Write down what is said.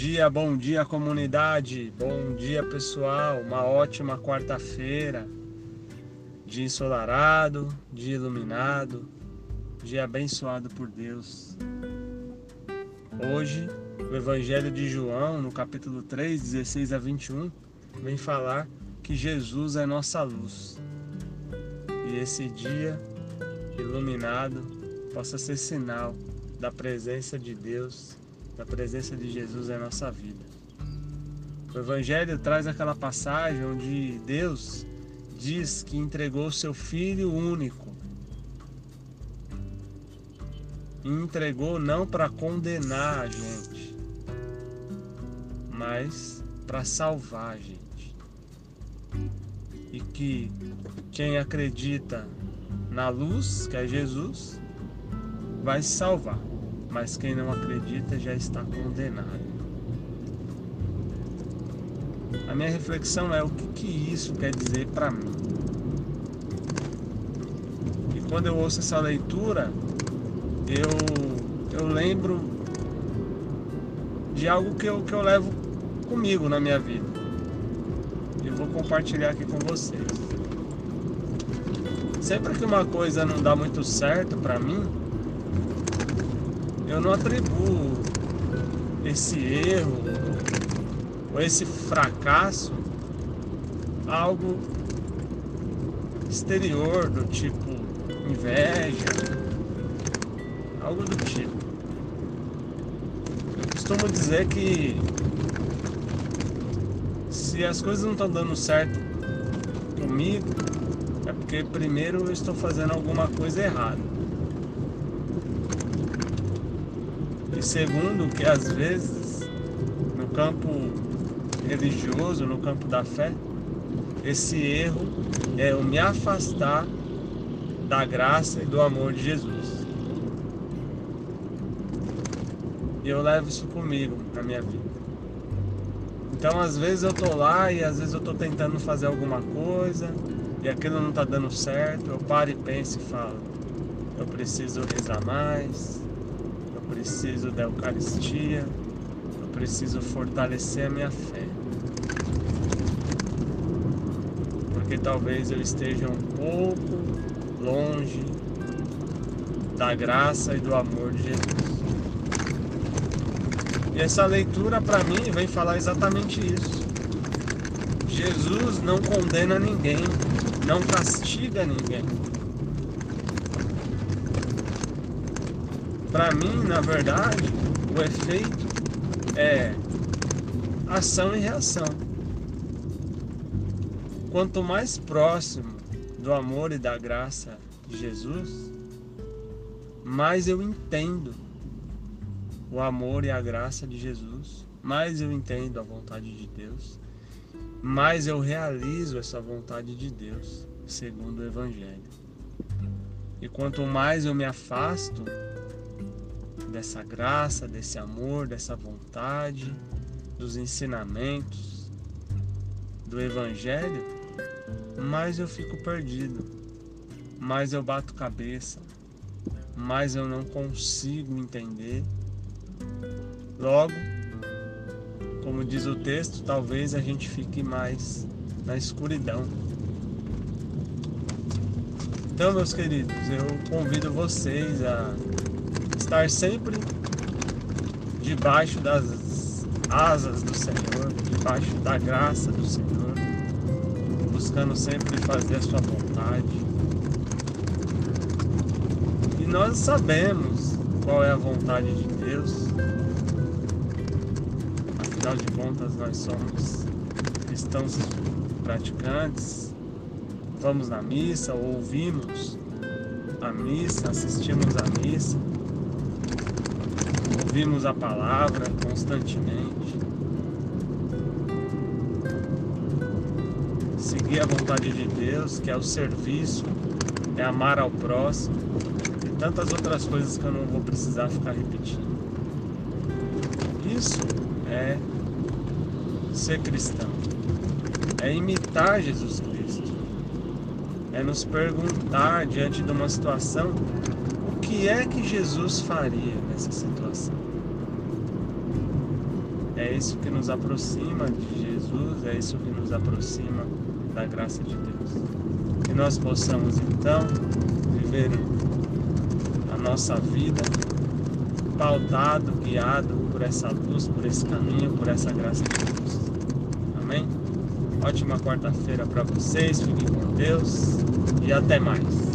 dia, bom dia comunidade, bom dia pessoal, uma ótima quarta-feira, dia ensolarado, dia iluminado, dia abençoado por Deus. Hoje, o Evangelho de João, no capítulo 3, 16 a 21, vem falar que Jesus é nossa luz. E esse dia iluminado possa ser sinal da presença de Deus da presença de Jesus em nossa vida. O Evangelho traz aquela passagem onde Deus diz que entregou seu Filho único. E entregou não para condenar a gente, mas para salvar a gente. E que quem acredita na luz, que é Jesus, vai se salvar mas quem não acredita já está condenado. A minha reflexão é o que, que isso quer dizer para mim. E quando eu ouço essa leitura, eu, eu lembro de algo que eu, que eu levo comigo na minha vida. E vou compartilhar aqui com vocês. Sempre que uma coisa não dá muito certo para mim, eu não atribuo esse erro ou esse fracasso algo exterior do tipo inveja, algo do tipo. Eu costumo dizer que se as coisas não estão dando certo comigo, é porque primeiro eu estou fazendo alguma coisa errada. E segundo, que às vezes no campo religioso, no campo da fé, esse erro é eu me afastar da graça e do amor de Jesus. E eu levo isso comigo na minha vida. Então às vezes eu tô lá e às vezes eu tô tentando fazer alguma coisa e aquilo não tá dando certo, eu paro e penso e falo, eu preciso rezar mais, preciso da Eucaristia, eu preciso fortalecer a minha fé. Porque talvez eu esteja um pouco longe da graça e do amor de Jesus. E essa leitura para mim vem falar exatamente isso. Jesus não condena ninguém, não castiga ninguém. Para mim, na verdade, o efeito é ação e reação. Quanto mais próximo do amor e da graça de Jesus, mais eu entendo o amor e a graça de Jesus, mais eu entendo a vontade de Deus, mais eu realizo essa vontade de Deus, segundo o Evangelho. E quanto mais eu me afasto dessa graça, desse amor, dessa vontade, dos ensinamentos do Evangelho, mais eu fico perdido, mais eu bato cabeça, mais eu não consigo entender. Logo, como diz o texto, talvez a gente fique mais na escuridão. Então, meus queridos, eu convido vocês a estar sempre debaixo das asas do Senhor, debaixo da graça do Senhor, buscando sempre fazer a sua vontade. E nós sabemos qual é a vontade de Deus. Afinal de contas, nós somos cristãos praticantes, vamos na missa, ouvimos a missa, assistimos a missa ouvimos a palavra constantemente, seguir a vontade de Deus, que é o serviço, é amar ao próximo e tantas outras coisas que eu não vou precisar ficar repetindo. Isso é ser cristão, é imitar Jesus Cristo, é nos perguntar diante de uma situação que é que Jesus faria nessa situação É isso que nos aproxima de Jesus, é isso que nos aproxima da graça de Deus. Que nós possamos então viver a nossa vida pautado, guiado por essa luz, por esse caminho, por essa graça de Deus. Amém? Ótima quarta-feira para vocês, fiquem com Deus e até mais.